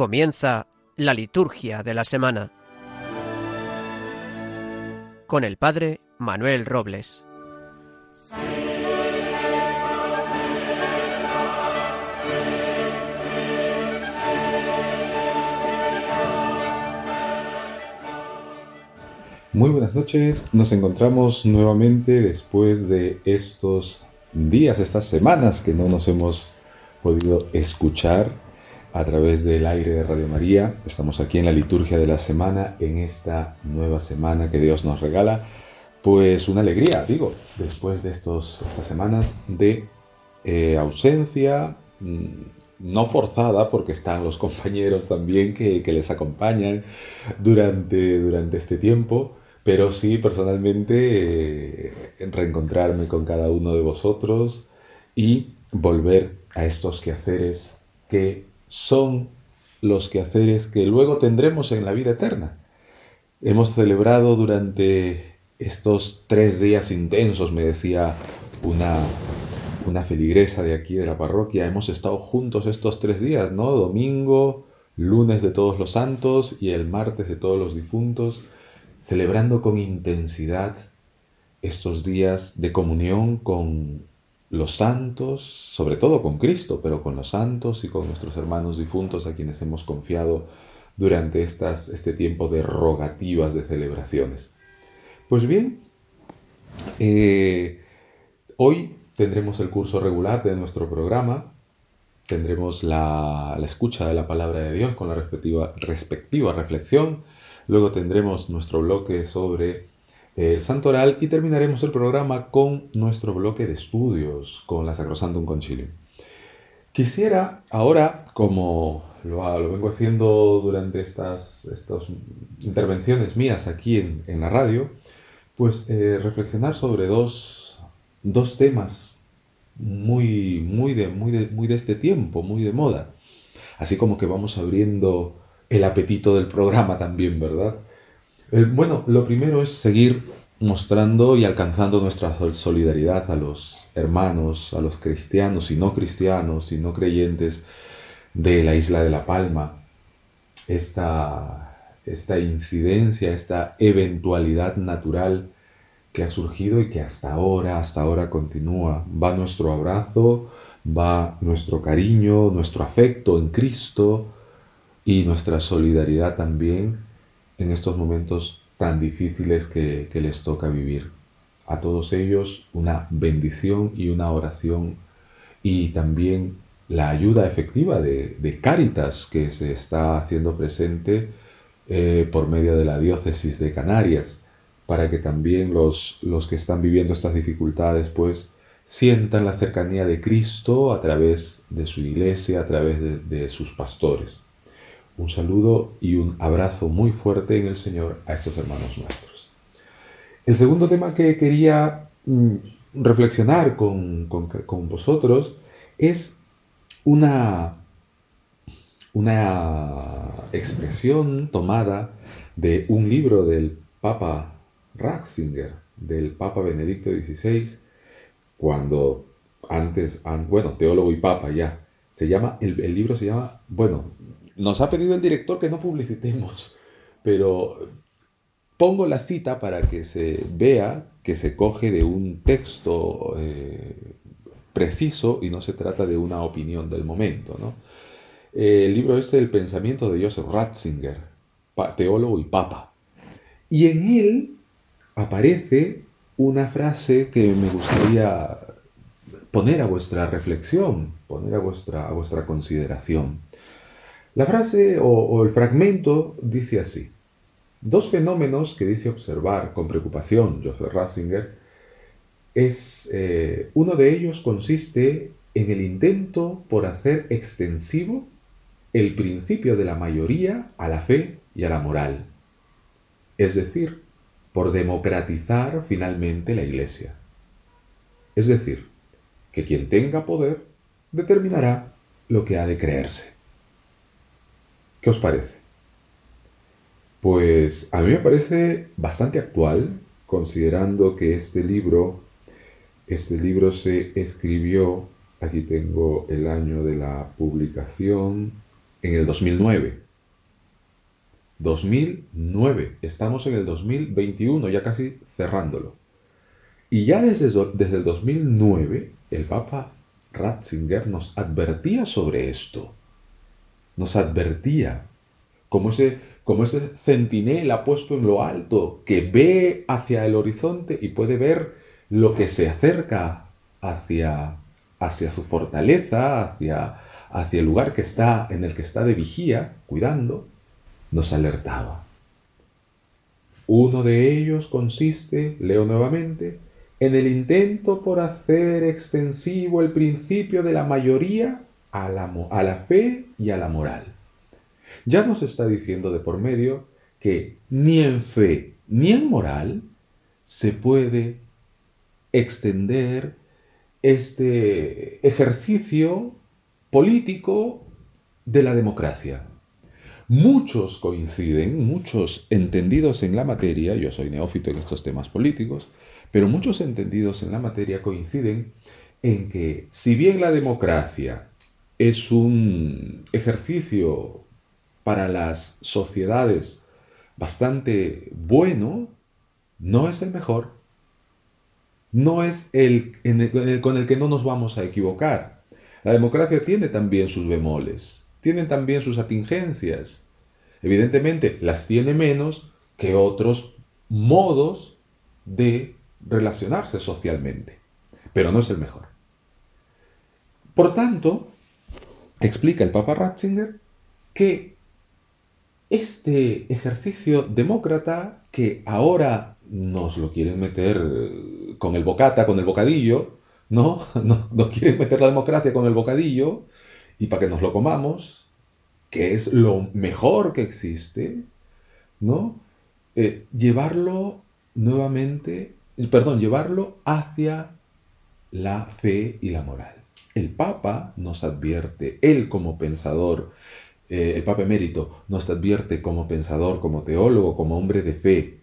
Comienza la liturgia de la semana. Con el Padre Manuel Robles. Muy buenas noches, nos encontramos nuevamente después de estos días, estas semanas que no nos hemos podido escuchar a través del aire de Radio María. Estamos aquí en la liturgia de la semana, en esta nueva semana que Dios nos regala. Pues una alegría, digo, después de estos, estas semanas de eh, ausencia, mm, no forzada, porque están los compañeros también que, les acompañan durante, durante este tiempo, pero sí personalmente eh, reencontrarme con cada uno de vosotros y volver a estos quehaceres que son los quehaceres que luego tendremos en la vida eterna. Hemos celebrado durante estos tres días intensos, me decía una, una feligresa de aquí de la parroquia, hemos estado juntos estos tres días, ¿no? Domingo, lunes de todos los santos y el martes de todos los difuntos, celebrando con intensidad estos días de comunión con los santos, sobre todo con Cristo, pero con los santos y con nuestros hermanos difuntos a quienes hemos confiado durante estas, este tiempo de rogativas, de celebraciones. Pues bien, eh, hoy tendremos el curso regular de nuestro programa, tendremos la, la, escucha de la palabra de Dios con la respectiva, respectiva reflexión, luego tendremos nuestro bloque sobre el santoral y terminaremos el programa con nuestro bloque de estudios con la Sacrosantum Concilium. Quisiera ahora, como lo, vengo haciendo durante estas, estas, intervenciones mías aquí en, la radio, pues eh, reflexionar sobre dos, dos temas muy, muy, de, muy, de, muy de este tiempo, muy de moda. Así como que vamos abriendo el apetito del programa también, ¿verdad? Eh, bueno, lo primero es seguir mostrando y alcanzando nuestra solidaridad a los hermanos, a los cristianos y no cristianos y no creyentes de la isla de La Palma. Esta, esta incidencia, esta eventualidad natural que ha surgido y que hasta ahora, hasta ahora continúa. Va nuestro abrazo, va nuestro cariño, nuestro afecto en Cristo y nuestra solidaridad también en estos momentos tan difíciles que, les toca vivir. A todos ellos una bendición y una oración y también la ayuda efectiva de, de Cáritas que se está haciendo presente eh, por medio de la diócesis de Canarias, para que también los, los que están viviendo estas dificultades pues sientan la cercanía de Cristo a través de su iglesia, a través de sus pastores un saludo y un abrazo muy fuerte en el Señor a estos hermanos nuestros. El segundo tema que quería mm, reflexionar con, vosotros es una, una expresión tomada de un libro del Papa Ratzinger, del Papa Benedicto XVI, cuando antes, bueno, teólogo y papa ya, se llama, el, libro se llama, bueno, nos ha pedido el director que no publicitemos, pero pongo la cita para que se vea que se coge de un texto eh, preciso y no se trata de una opinión del momento. el libro es El pensamiento de Joseph Ratzinger, teólogo y papa. Y en él aparece una frase que me gustaría poner a vuestra reflexión, poner a vuestra, consideración. La frase o, el fragmento dice así. Dos fenómenos que dice observar con preocupación Joseph Ratzinger es eh, uno de ellos consiste en el intento por hacer extensivo el principio de la mayoría a la fe y a la moral, es decir, por democratizar finalmente la Iglesia. Es decir, que quien tenga poder determinará lo que ha de creerse. ¿Qué os parece? Pues a mí me parece bastante actual, considerando que este libro, este libro se escribió, aquí tengo el año de la publicación, en el 2009. 2009, estamos en el 2021, ya casi cerrándolo. Y ya desde, desde el 2009, el Papa Ratzinger nos advertía sobre esto. Nos advertía como ese, como ese centinela puesto en lo alto que ve hacia el horizonte y puede ver lo que se acerca hacia, hacia su fortaleza, hacia, hacia el lugar que está, en el que está de vigía, cuidando, nos alertaba. Uno de ellos consiste, leo nuevamente, en el intento por hacer extensivo el principio de la mayoría a la, fe y a la moral. Ya nos está diciendo de por medio que ni en fe ni en moral se puede extender este ejercicio político de la democracia. Muchos coinciden, muchos entendidos en la materia, yo soy neófito en estos temas políticos, pero muchos entendidos en la materia coinciden en que si bien la democracia es un ejercicio para las sociedades bastante bueno, no es el mejor. No es el, con el que no nos vamos a equivocar. La democracia tiene también sus bemoles, tiene también sus atingencias. Evidentemente las tiene menos que otros modos de relacionarse socialmente, pero no es el mejor. Por tanto, explica el Papa Ratzinger que este ejercicio demócrata que ahora nos lo quieren meter eh, con el bocata, con el bocadillo, ¿no? Nos, quieren meter la democracia con el bocadillo y para que nos lo comamos, que es lo mejor que existe, ¿no? Eh, llevarlo nuevamente, perdón, llevarlo hacia la fe y la moral. El Papa nos advierte, él como pensador, eh, el Papa Emérito nos advierte como pensador, como teólogo, como hombre de fe,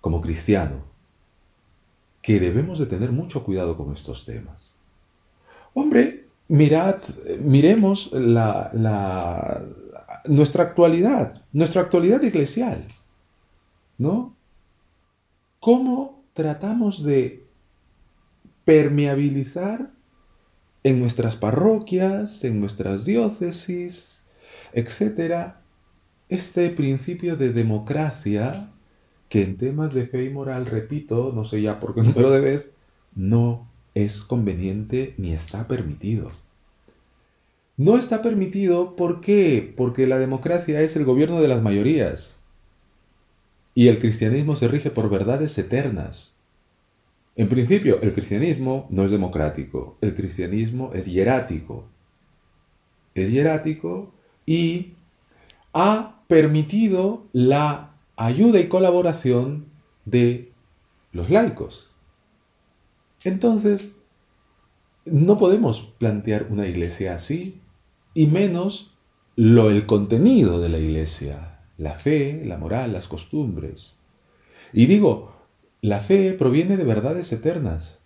como cristiano, que debemos de tener mucho cuidado con estos temas. Hombre, mirad, miremos la, nuestra actualidad, nuestra actualidad eclesial, ¿no? ¿Cómo tratamos de permeabilizar en nuestras parroquias, en nuestras diócesis, etcétera, este principio de democracia que en temas de fe y moral, repito, no sé ya por qué número de vez, no es conveniente ni está permitido. No está permitido, ¿por qué? Porque la democracia es el gobierno de las mayorías y el cristianismo se rige por verdades eternas. En principio, el cristianismo no es democrático, el cristianismo es hierático. Es hierático y ha permitido la ayuda y colaboración de los laicos. Entonces, no podemos plantear una iglesia así, y menos lo el contenido de la iglesia, la fe, la moral, las costumbres. Y digo, la fe proviene de verdades eternas.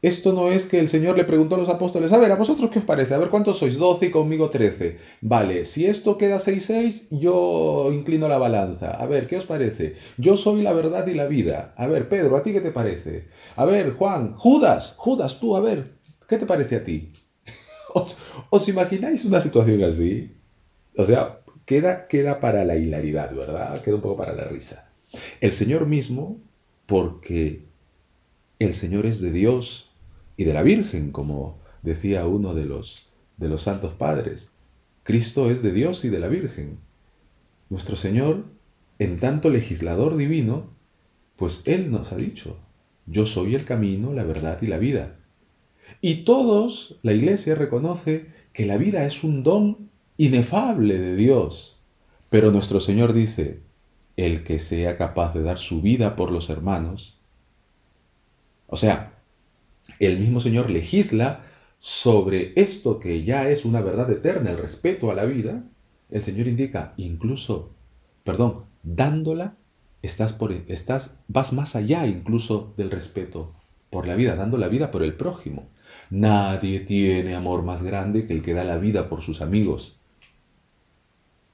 Esto no es que el Señor le preguntó a los apóstoles, a ver, ¿a vosotros qué os parece? A ver, ¿cuántos sois? 12 y conmigo 13. Vale, si esto queda 6-6, yo inclino la balanza. A ver, ¿qué os parece? Yo soy la verdad y la vida. A ver, Pedro, ¿a ti qué te parece? A ver, Juan, Judas, Judas, tú, a ver, ¿qué te parece a ti? ¿Os, imagináis una situación así? O sea, queda, queda para la hilaridad, ¿verdad? Queda un poco para la risa. El Señor mismo, porque el Señor es de Dios, y de la Virgen, como decía uno de los, de los santos padres. Cristo es de Dios y de la Virgen. Nuestro Señor, en tanto legislador divino, pues Él nos ha dicho, yo soy el camino, la verdad y la vida. Y todos, la Iglesia reconoce que la vida es un don inefable de Dios. Pero nuestro Señor dice, el que sea capaz de dar su vida por los hermanos, o sea, el mismo Señor legisla sobre esto que ya es una verdad eterna, el respeto a la vida, el Señor indica incluso, perdón, dándola, estás por, estás, vas más allá incluso del respeto por la vida, dando la vida por el prójimo. Nadie tiene amor más grande que el que da la vida por sus amigos.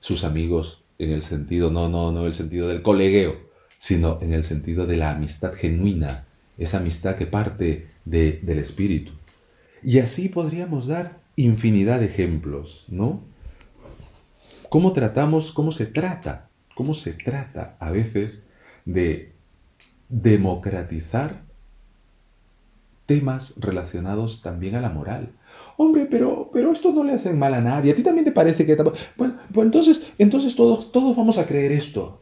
Sus amigos en el sentido, no, no, no el sentido del colegueo, sino en el sentido de la amistad genuina, esa amistad que parte del espíritu. Y así podríamos dar infinidad de ejemplos, ¿no? ¿Cómo tratamos, cómo se trata, cómo se trata a veces de democratizar temas relacionados también a la moral. Hombre, pero, pero esto no le hace mal a nadie. ¿A ti también te parece que... Pues entonces, entonces todos, todos vamos a creer esto.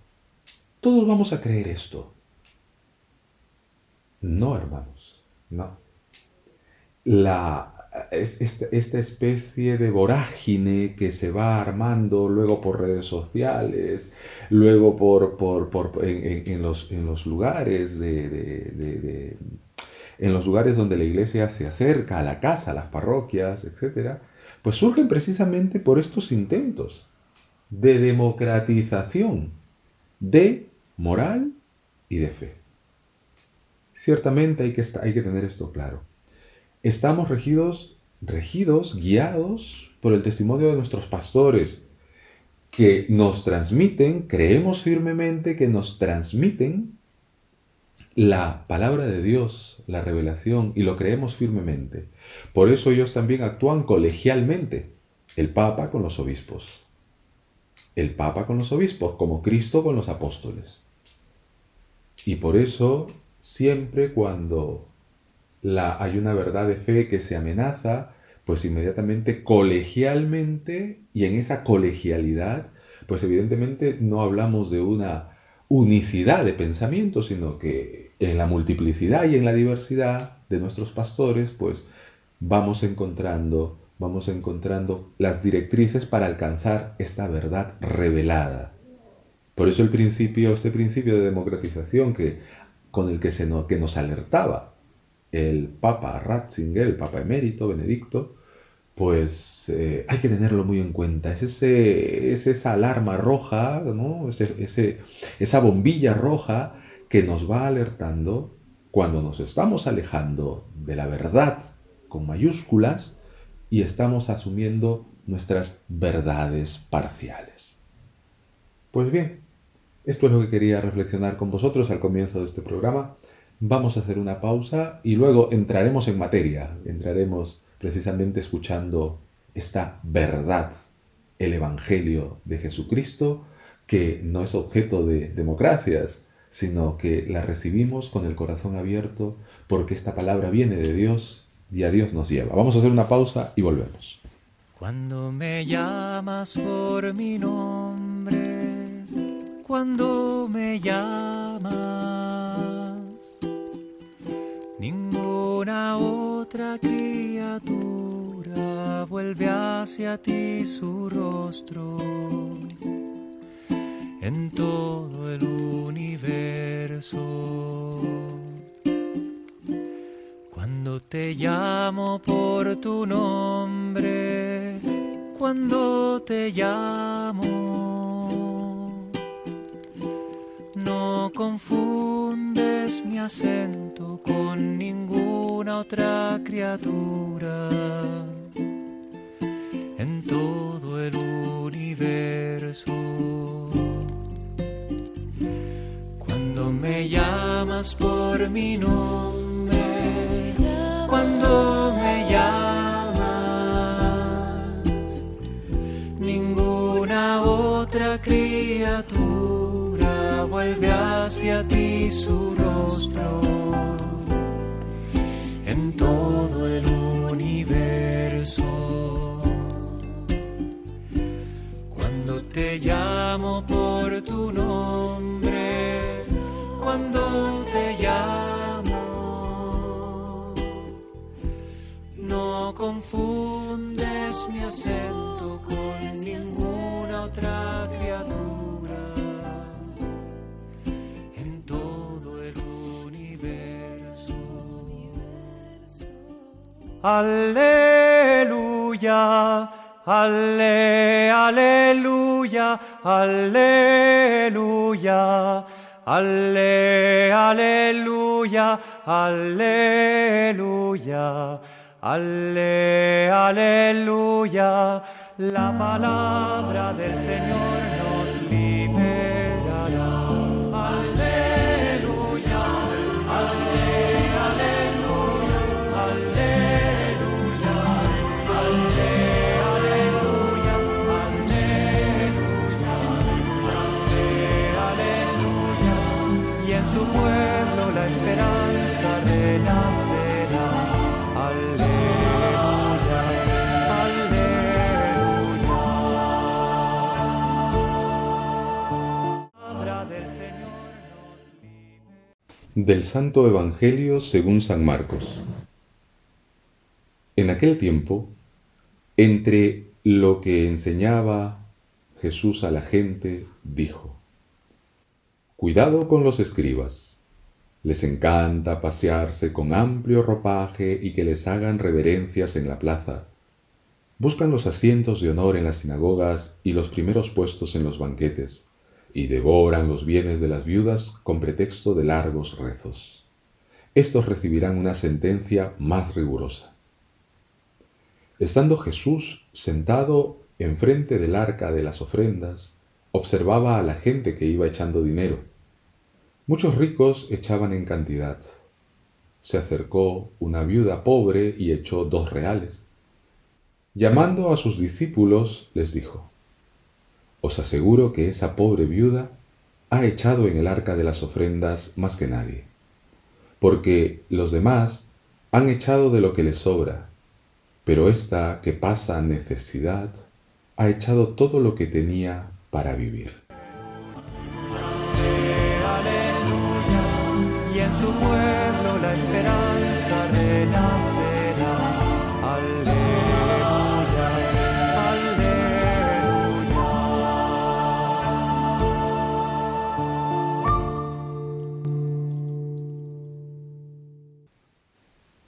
Todos vamos a creer esto. No, hermanos, no. La, esta, especie de vorágine que se va armando luego por redes sociales, luego por, por, en, los, en, los, lugares de en los lugares donde la iglesia se acerca a la casa, a las parroquias, etc., pues surgen precisamente por estos intentos de democratización de moral y de fe. Ciertamente hay que, tener esto claro. Estamos regidos, regidos, guiados por el testimonio de nuestros pastores, que nos transmiten, creemos firmemente que nos transmiten la palabra de Dios, la revelación, y lo creemos firmemente. Por eso ellos también actúan colegialmente, el Papa con los obispos, el Papa con los obispos, como Cristo con los apóstoles. Y por eso siempre cuando hay una verdad de fe que se amenaza, pues inmediatamente colegialmente y en esa colegialidad, pues evidentemente no hablamos de una unicidad de pensamiento, sino que en la multiplicidad y en la diversidad de nuestros pastores, pues vamos encontrando, vamos encontrando las directrices para alcanzar esta verdad revelada. Por eso el principio, este principio de democratización que, con el que, que nos alertaba el Papa Ratzinger, el Papa emérito Benedicto, pues eh, hay que tenerlo muy en cuenta. Es, ese, esa alarma roja, ¿no? ese, esa bombilla roja que nos va alertando cuando nos estamos alejando de la verdad con mayúsculas y estamos asumiendo nuestras verdades parciales. Pues bien, esto es lo que quería reflexionar con vosotros al comienzo de este programa. Vamos a hacer una pausa y luego entraremos en materia, entraremos precisamente escuchando esta verdad, el Evangelio de Jesucristo, que no es objeto de democracias, sino que la recibimos con el corazón abierto porque esta palabra viene de Dios y a Dios nos lleva. Vamos a hacer una pausa y volvemos. Cuando me llamas por mi nombre, cuando me llamas, ninguna otra criatura vuelve hacia ti su rostro. En todo el universo. Cuando te llamo por tu nombre, cuando te llamo, no confundes mi acento con ninguna otra criatura en todo el universo. Cuando me llamas por mi nombre, cuando me llamas, ninguna otra criatura vuelve hacia ti su rostro en todo por tu nombre, cuando te llamo, no confundes mi acento con ninguna otra criatura. En todo el universo. Aleluya, ale, aleluya, aleluya, ale, aleluya, aleluya, ale, aleluya, la palabra del Señor Del Santo Evangelio según San Marcos. En aquel tiempo, entre lo que enseñaba Jesús a la gente, dijo, Cuidado con los escribas. Les encanta pasearse con amplio ropaje y que les hagan reverencias en la plaza. Buscan los asientos de honor en las sinagogas y los primeros puestos en los banquetes, y devoran los bienes de las viudas con pretexto de largos rezos. Estos recibirán una sentencia más rigurosa. Estando Jesús sentado enfrente del arca de las ofrendas, observaba a la gente que iba echando dinero. Muchos ricos echaban en cantidad. Se acercó una viuda pobre y echó dos reales. Llamando a sus discípulos, les dijo, Os aseguro que esa pobre viuda ha echado en el arca de las ofrendas más que nadie, porque los demás han echado de lo que les sobra, pero esta que pasa necesidad ha echado todo lo que tenía para vivir. Y en su pueblo la esperanza.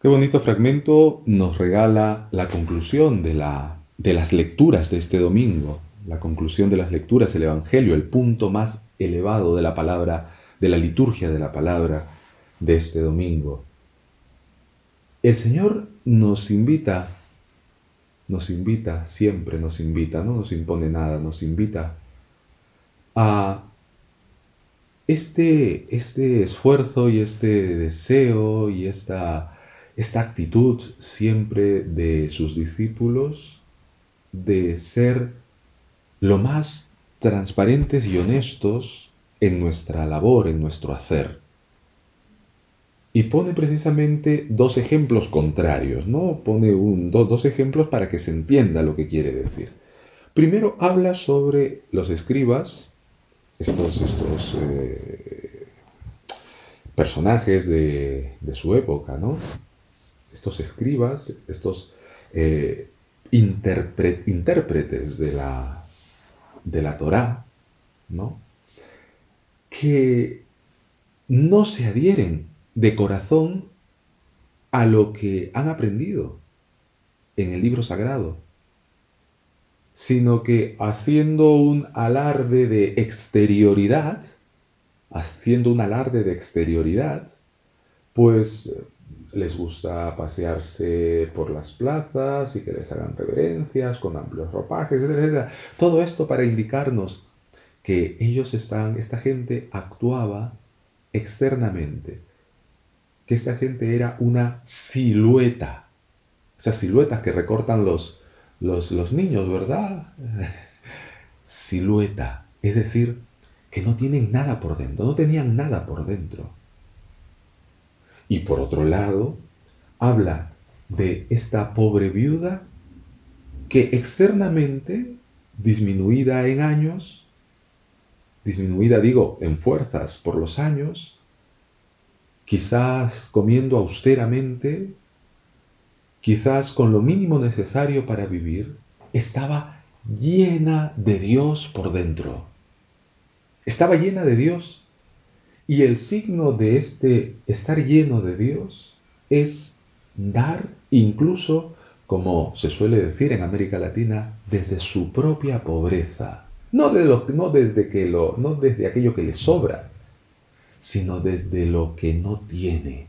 Qué bonito fragmento nos regala la conclusión de, la, de las lecturas de este domingo, la conclusión de las lecturas, el Evangelio, el punto más elevado de la palabra, de la liturgia de la palabra de este domingo. El Señor nos invita, nos invita, siempre nos invita, no nos impone nada, nos invita a este, este esfuerzo y este deseo y esta, esta actitud siempre de sus discípulos de ser lo más transparentes y honestos en nuestra labor, en nuestro hacer. Y pone precisamente dos ejemplos contrarios, ¿no? Pone un, do- dos ejemplos para que se entienda lo que quiere decir. Primero habla sobre los escribas, estos, estos eh, personajes de su época, ¿no? Estos escribas, estos eh, intérpretes de la, de la Torá, ¿no? Que no se adhieren de corazón a lo que han aprendido en el libro sagrado, sino que haciendo un alarde de exterioridad, haciendo un alarde de exterioridad, pues les gusta pasearse por las plazas y que les hagan reverencias con amplios ropajes, etcétera. Todo esto para indicarnos que ellos están, esta gente actuaba externamente, que esta gente era una silueta, esas siluetas que recortan los, los niños, ¿verdad? Silueta, es decir, que no tienen nada por dentro, no tenían nada por dentro. Y por otro lado, habla de esta pobre viuda que externamente, disminuida en años, disminuida digo en fuerzas por los años, quizás comiendo austeramente, quizás con lo mínimo necesario para vivir, estaba llena de Dios por dentro. Estaba llena de Dios. Y el signo de este estar lleno de Dios es dar incluso, como se suele decir en América Latina, desde su propia pobreza. No, lo, no, desde, que lo, no desde aquello que le sobra, sino desde lo que no tiene.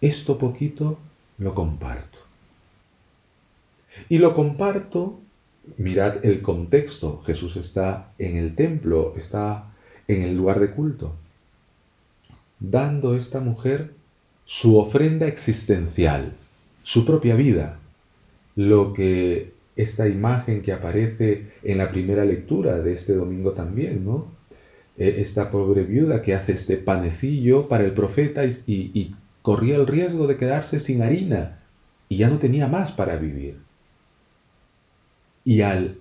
Esto poquito lo comparto. Y lo comparto mirad el contexto. Jesús está en el templo, está en el lugar de culto, dando esta mujer su ofrenda existencial, su propia vida, lo que esta imagen que aparece en la primera lectura de este domingo también, ¿no? Eh, esta pobre viuda que hace este panecillo para el profeta y, corría el riesgo de quedarse sin harina y ya no tenía más para vivir. Y al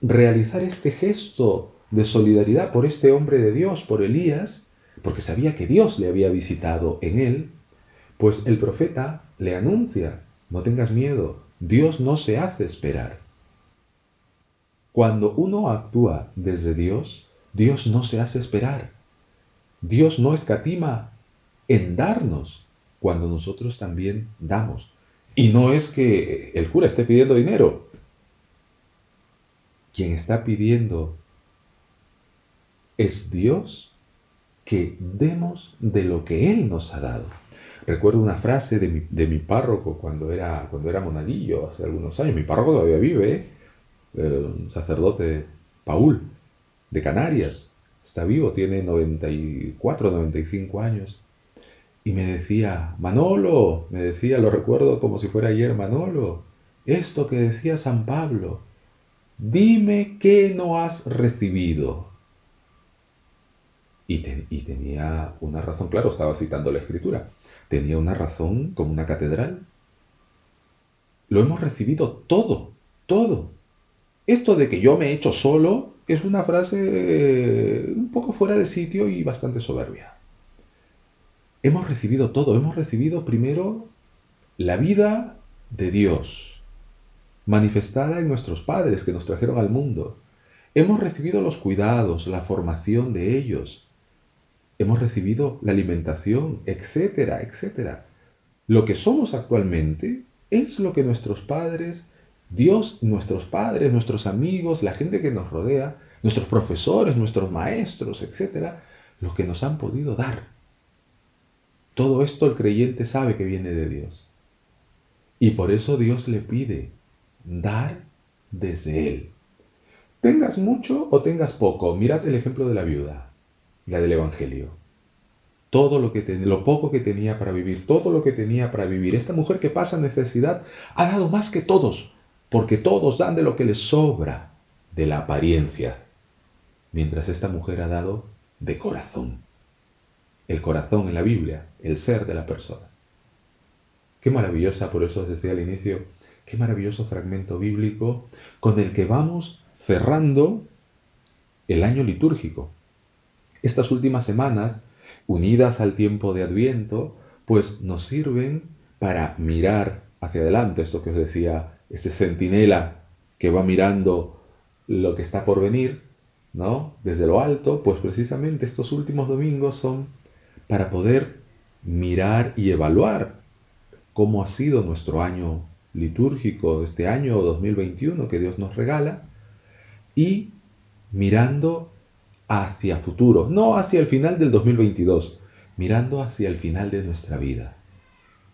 realizar este gesto de solidaridad por este hombre de Dios, por Elías, porque sabía que Dios le había visitado en él, pues el profeta le anuncia, no tengas miedo, Dios no se hace esperar. Cuando uno actúa desde Dios, Dios no se hace esperar. Dios no escatima en darnos cuando nosotros también damos. Y no es que el cura esté pidiendo dinero. Quien está pidiendo es Dios que demos de lo que Él nos ha dado. Recuerdo una frase de mi, párroco cuando era, cuando era monaguillo, hace algunos años. Mi párroco todavía vive, ¿eh? un sacerdote Paul, de Canarias. Está vivo, tiene 94, 95 años. Y me decía, Manolo, me decía, lo recuerdo como si fuera ayer, Manolo, esto que decía San Pablo, dime qué no has recibido. Y, tenía una razón, claro, estaba citando la escritura, tenía una razón como una catedral. Lo hemos recibido todo, todo. Esto de que yo me he hecho solo es una frase eh, un poco fuera de sitio y bastante soberbia. Hemos recibido todo, hemos recibido primero la vida de Dios, manifestada en nuestros padres que nos trajeron al mundo. Hemos recibido los cuidados, la formación de ellos, hemos recibido la alimentación, etcétera, etcétera. Lo que somos actualmente es lo que nuestros padres, Dios, nuestros padres, nuestros amigos, la gente que nos rodea, nuestros profesores, nuestros maestros, etcétera, lo que nos han podido dar. Todo esto el creyente sabe que viene de Dios. Y por eso Dios le pide dar desde Él. Tengas mucho o tengas poco, mirad el ejemplo de la viuda la del Evangelio. Todo lo, que lo poco que tenía para vivir, todo lo que tenía para vivir. Esta mujer que pasa necesidad ha dado más que todos, porque todos dan de lo que les sobra, de la apariencia, mientras esta mujer ha dado de corazón. El corazón en la Biblia, el ser de la persona. Qué maravillosa, por eso os decía al inicio, qué maravilloso fragmento bíblico con el que vamos cerrando el año litúrgico. Estas últimas semanas, unidas al tiempo de Adviento, pues nos sirven para mirar hacia adelante, esto que os decía, este centinela que va mirando lo que está por venir, ¿no? Desde lo alto, pues precisamente estos últimos domingos son para poder mirar y evaluar cómo ha sido nuestro año litúrgico, este año 2021 que Dios nos regala, y mirando hacia futuro, no hacia el final del 2022, mirando hacia el final de nuestra vida,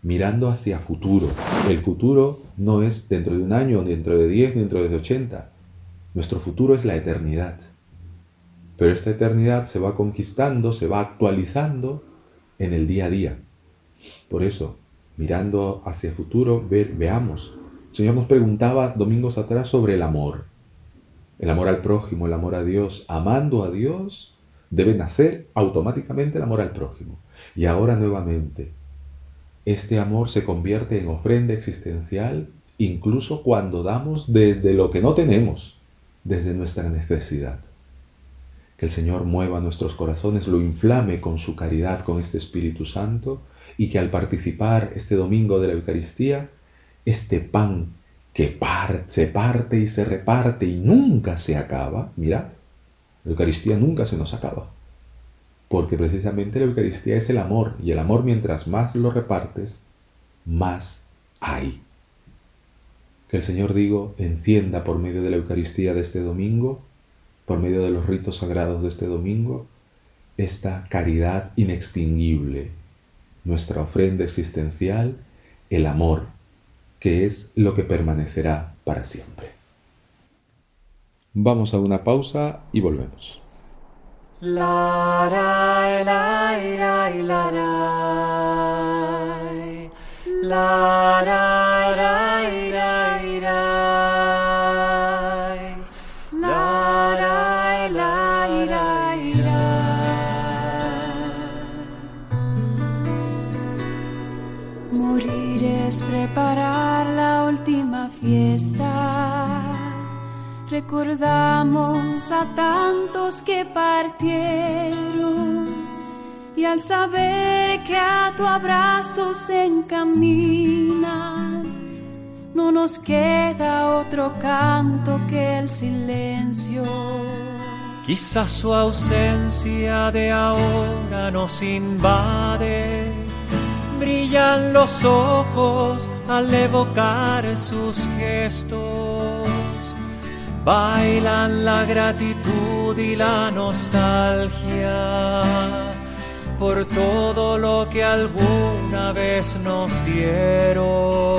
mirando hacia futuro. El futuro no es dentro de un año, dentro de 10, ni dentro de 80. Nuestro futuro es la eternidad. Pero esta eternidad se va conquistando, se va actualizando en el día a día. Por eso, mirando hacia futuro, veamos. El Señor nos preguntaba domingos atrás sobre el amor el amor al prójimo, el amor a Dios, amando a Dios, debe nacer automáticamente el amor al prójimo. Y ahora nuevamente, este amor se convierte en ofrenda existencial incluso cuando damos desde lo que no tenemos, desde nuestra necesidad. Que el Señor mueva nuestros corazones, lo inflame con su caridad, con este Espíritu Santo, y que al participar este domingo de la Eucaristía, este pan que se parte y se reparte y nunca se acaba, mirad, la Eucaristía nunca se nos acaba. Porque precisamente la Eucaristía es el amor y el amor mientras más lo repartes, más hay. Que el Señor digo, encienda por medio de la Eucaristía de este domingo, por medio de los ritos sagrados de este domingo, esta caridad inextinguible, nuestra ofrenda existencial, el amor que es lo que permanecerá para siempre. Vamos a una pausa y volvemos. Recordamos a tantos que partieron y al saber que a tu abrazo se encaminan, no nos queda otro canto que el silencio. Quizás su ausencia de ahora nos invade. Brillan los ojos al evocar sus gestos. Bailan la gratitud y la nostalgia por todo lo que alguna vez nos dieron.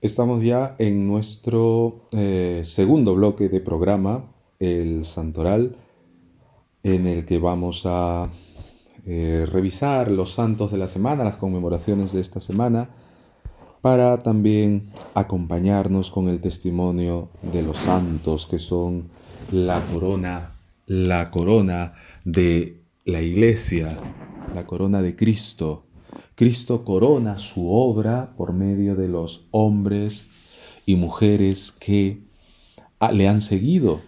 Estamos ya en nuestro eh, segundo bloque de programa, el Santoral, en el que vamos a eh, revisar los santos de la semana, las conmemoraciones de esta semana, para también acompañarnos con el testimonio de los santos que son la corona, la corona de la iglesia, la corona de Cristo. Cristo corona su obra por medio de los hombres y mujeres que ah, le han seguido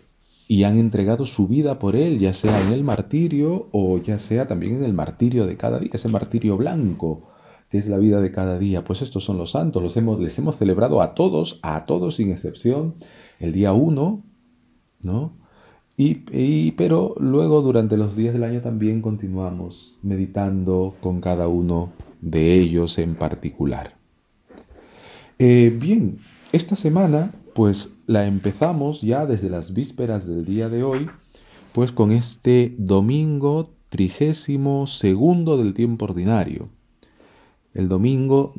y han entregado su vida por él, ya sea en el martirio o ya sea también en el martirio de cada día, ese martirio blanco que es la vida de cada día. Pues estos son los santos, los hemos, les hemos celebrado a todos, a todos sin excepción, el día 1, ¿no? Y, pero luego durante los días del año también continuamos meditando con cada uno de ellos en particular. Eh, bien, esta semana pues la empezamos ya desde las vísperas del día de hoy, pues con este domingo trigésimo segundo del tiempo ordinario. El domingo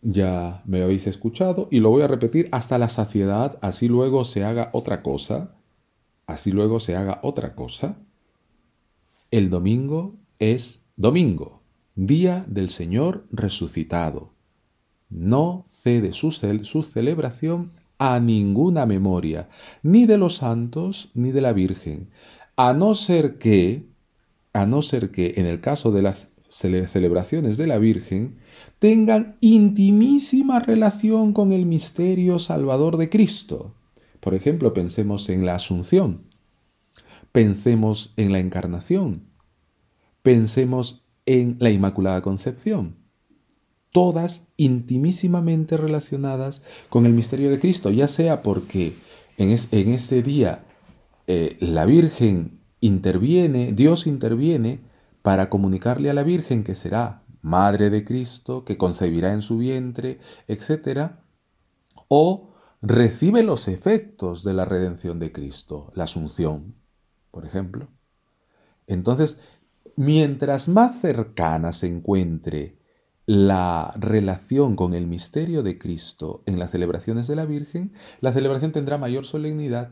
ya me habéis escuchado y lo voy a repetir hasta la saciedad, así luego se haga otra cosa, así luego se haga otra cosa. El domingo es domingo, día del Señor resucitado. No cede su, cel- su celebración a ninguna memoria, ni de los santos ni de la Virgen, a no ser que, a no ser que en el caso de las cele- celebraciones de la Virgen tengan intimísima relación con el misterio salvador de Cristo. Por ejemplo, pensemos en la Asunción, pensemos en la Encarnación, pensemos en la Inmaculada Concepción, todas intimísimamente relacionadas con el misterio de Cristo, ya sea porque en, es- en ese día eh, la Virgen interviene, Dios interviene para comunicarle a la Virgen que será madre de Cristo, que concebirá en su vientre, etc., o recibe los efectos de la redención de Cristo, la asunción, por ejemplo. Entonces, mientras más cercana se encuentre la relación con el misterio de Cristo en las celebraciones de la Virgen, la celebración tendrá mayor solemnidad,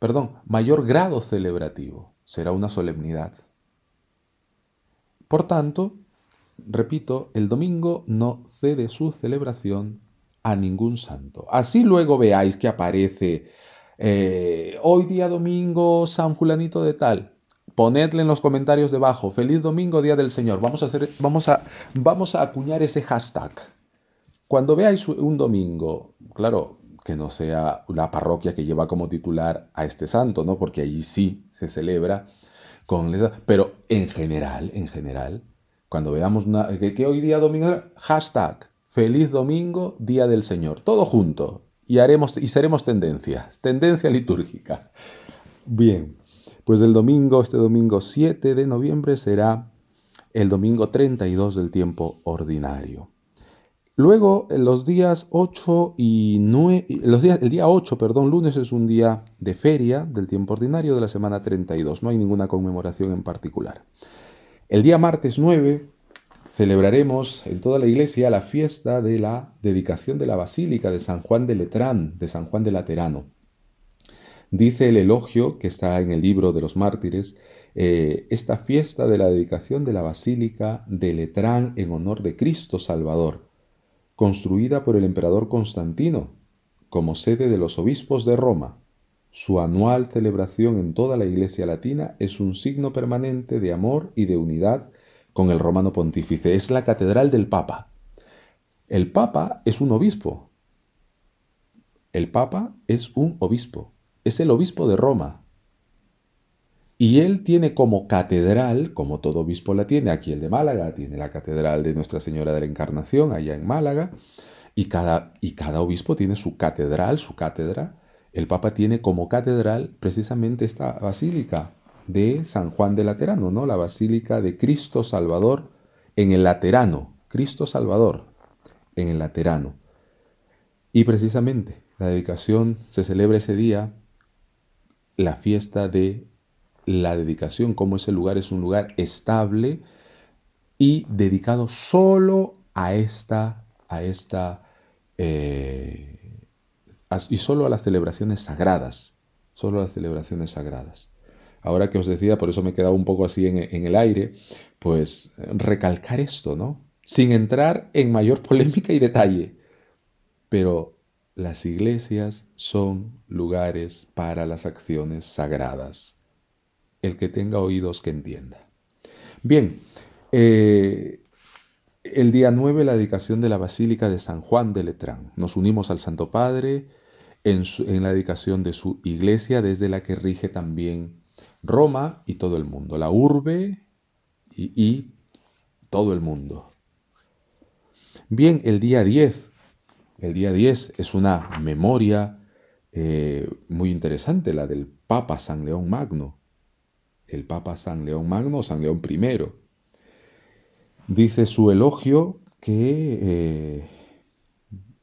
perdón, mayor grado celebrativo, será una solemnidad. Por tanto, repito, el domingo no cede su celebración a ningún santo. Así luego veáis que aparece eh, hoy día domingo San Fulanito de tal. Ponedle en los comentarios debajo, feliz domingo, día del Señor. Vamos a hacer, vamos a, vamos a acuñar ese hashtag. Cuando veáis un domingo, claro, que no sea una parroquia que lleva como titular a este santo, ¿no? Porque allí sí se celebra con esa, pero en general, en general, cuando veamos una, que hoy día domingo, hashtag, feliz domingo, día del Señor, todo junto, y haremos, y seremos tendencia, tendencia litúrgica. Bien, pues el domingo, este domingo 7 de noviembre será el domingo 32 del tiempo ordinario. Luego, los días 8 y 9, los días, el día 8, perdón, lunes es un día de feria del tiempo ordinario de la semana 32, no hay ninguna conmemoración en particular. El día martes 9 celebraremos en toda la iglesia la fiesta de la dedicación de la Basílica de San Juan de Letrán, de San Juan de Laterano. Dice el elogio que está en el libro de los mártires, eh, esta fiesta de la dedicación de la Basílica de Letrán en honor de Cristo Salvador construida por el emperador Constantino como sede de los obispos de Roma. Su anual celebración en toda la Iglesia Latina es un signo permanente de amor y de unidad con el romano pontífice. Es la catedral del Papa. El Papa es un obispo. El Papa es un obispo. Es el obispo de Roma. Y él tiene como catedral, como todo obispo la tiene, aquí el de Málaga, tiene la catedral de Nuestra Señora de la Encarnación, allá en Málaga, y cada, y cada obispo tiene su catedral, su cátedra. El Papa tiene como catedral precisamente esta basílica de San Juan de Laterano, ¿no? La basílica de Cristo Salvador en el Laterano, Cristo Salvador en el Laterano. Y precisamente la dedicación se celebra ese día, la fiesta de la dedicación, como ese lugar es un lugar estable y dedicado solo a esta, a esta, eh, y solo a las celebraciones sagradas, solo a las celebraciones sagradas. Ahora que os decía, por eso me he quedado un poco así en, el aire, pues recalcar esto, ¿no? Sin entrar en mayor polémica y detalle, pero las iglesias son lugares para las acciones sagradas el que tenga oídos que entienda. Bien, eh, el día 9 la dedicación de la Basílica de San Juan de Letrán. Nos unimos al Santo Padre en, la dedicación de su iglesia desde la que rige también Roma y todo el mundo, la urbe y, todo el mundo. Bien, el día 10, el día 10 es una memoria eh, muy interesante, la del Papa San León Magno el Papa San León Magno, San León I. Dice su elogio que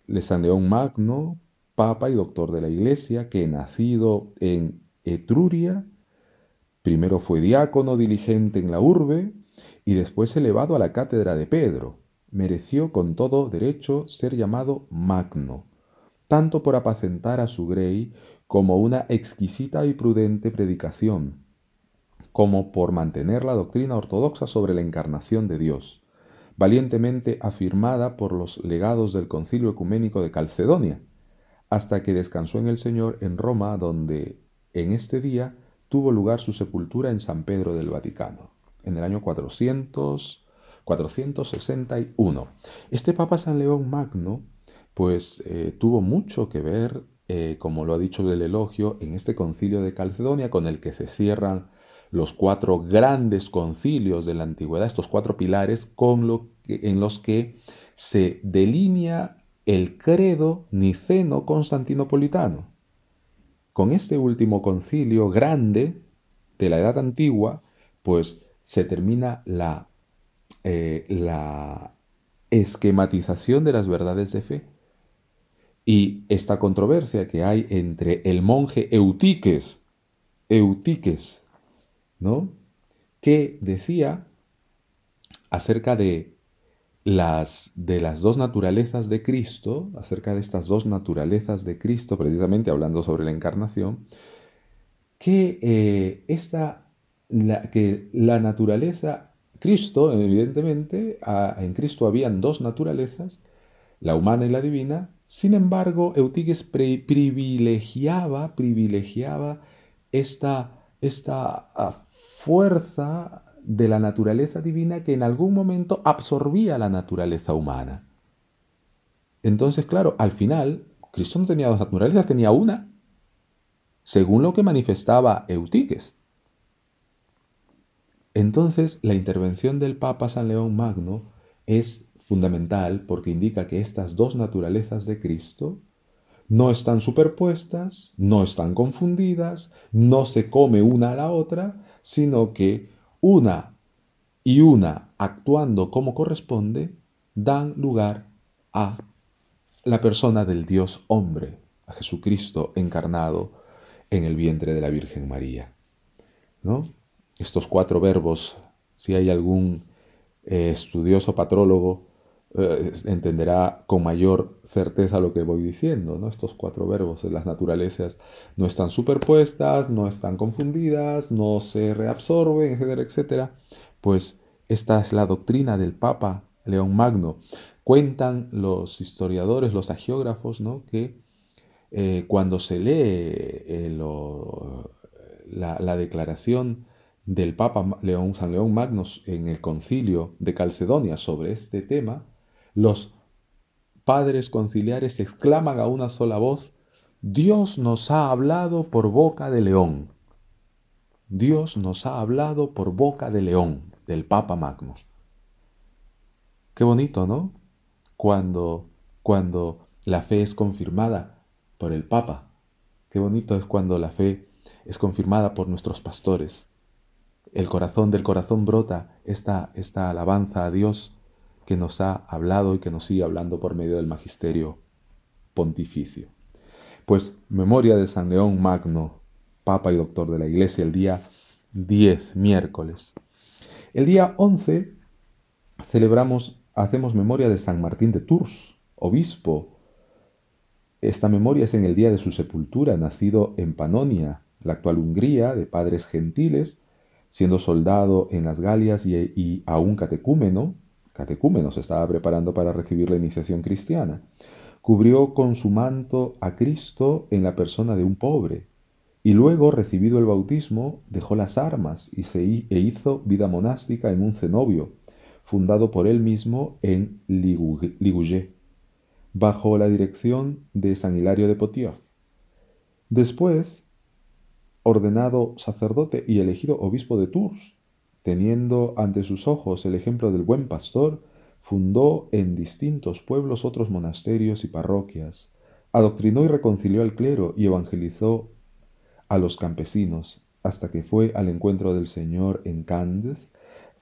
eh, San León Magno, Papa y Doctor de la Iglesia, que nacido en Etruria, primero fue diácono diligente en la urbe y después elevado a la cátedra de Pedro, mereció con todo derecho ser llamado Magno, tanto por apacentar a su grey como una exquisita y prudente predicación, como por mantener la doctrina ortodoxa sobre la encarnación de Dios, valientemente afirmada por los legados del Concilio Ecuménico de Calcedonia, hasta que descansó en el Señor en Roma, donde en este día tuvo lugar su sepultura en San Pedro del Vaticano, en el año 400, 461. Este Papa San León Magno, pues eh, tuvo mucho que ver, eh, como lo ha dicho el elogio, en este concilio de Calcedonia, con el que se cierran los cuatro grandes concilios de la antigüedad, estos cuatro pilares con en los que se delinea el credo niceno-constantinopolitano. Con este último concilio grande de la Edad Antigua, pues se termina la, eh, la esquematización de las verdades de fe. Y esta controversia que hay entre el monje Eutiques, Eutiques ¿no? que decía acerca de las, de las dos naturalezas de Cristo, acerca de estas dos naturalezas de Cristo, precisamente hablando sobre la encarnación, que, eh, esta, la, que la naturaleza, Cristo, evidentemente, en Cristo habían dos naturalezas, la humana y la divina, sin embargo, Eutiques privilegiaba, privilegiaba esta, esta ah, fuerza de la naturaleza divina que en algún momento absorbía la naturaleza humana. Entonces, claro, al final, Cristo no tenía dos naturalezas, tenía una, según lo que manifestaba Eutiques. Entonces, la intervención del Papa San León Magno es fundamental porque indica que estas dos naturalezas de Cristo no están superpuestas, no están confundidas, no se come una a la otra, sino que una y una actuando como corresponde dan lugar a la persona del Dios hombre, a Jesucristo encarnado en el vientre de la Virgen María. ¿no? Estos cuatro verbos, si hay algún eh, estudioso patrólogo, eh, entenderá con mayor certeza lo que voy diciendo. ¿no? Estos cuatro verbos las naturalezas no están superpuestas, no están confundidas, no se reabsorben, etcétera, etcétera. Pues esta es la doctrina del Papa León Magno. Cuentan los historiadores, los agiógrafos, ¿no? que eh, cuando se lee eh, la, la, declaración del Papa León, San León Magno en el concilio de Calcedonia sobre este tema, los padres conciliares exclaman a una sola voz, Dios nos ha hablado por boca de león. Dios nos ha hablado por boca de león, del Papa Magno. Qué bonito, ¿no? Cuando, cuando la fe es confirmada por el Papa. Qué bonito es cuando la fe es confirmada por nuestros pastores. El corazón del corazón brota esta, esta alabanza a Dios que nos ha hablado y que nos sigue hablando por medio del magisterio pontificio. Pues memoria de San León Magno, Papa y Doctor de la Iglesia, el día 10, miércoles. El día 11 celebramos, hacemos memoria de San Martín de Tours, obispo. Esta memoria es en el día de su sepultura, nacido en Panonia, la actual Hungría, de padres gentiles, siendo soldado en las Galias y, aún catecúmeno, catecúmeno, se estaba preparando para recibir la iniciación cristiana. Cubrió con su manto a Cristo en la persona de un pobre, y luego, recibido el bautismo, dejó las armas y se e hizo vida monástica en un cenobio, fundado por él mismo en Ligugé, bajo la dirección de San Hilario de Potier. Después, ordenado sacerdote y elegido obispo de Tours, Teniendo ante sus ojos el ejemplo del buen pastor, fundó en distintos pueblos otros monasterios y parroquias, adoctrinó y reconcilió al clero y evangelizó a los campesinos, hasta que fue al encuentro del Señor en Candes,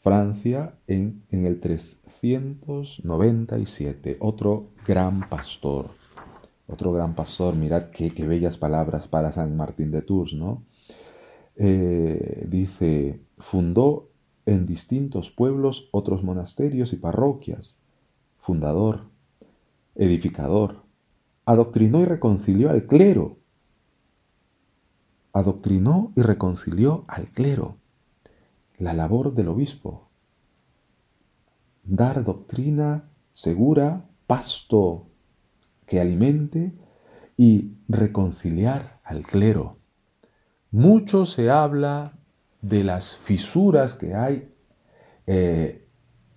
Francia, en, el 397. Otro gran pastor, otro gran pastor, mirad qué, qué bellas palabras para San Martín de Tours, ¿no? Eh, dice, fundó en distintos pueblos otros monasterios y parroquias, fundador, edificador, adoctrinó y reconcilió al clero, adoctrinó y reconcilió al clero, la labor del obispo, dar doctrina segura, pasto que alimente y reconciliar al clero. Mucho se habla de las fisuras que hay eh,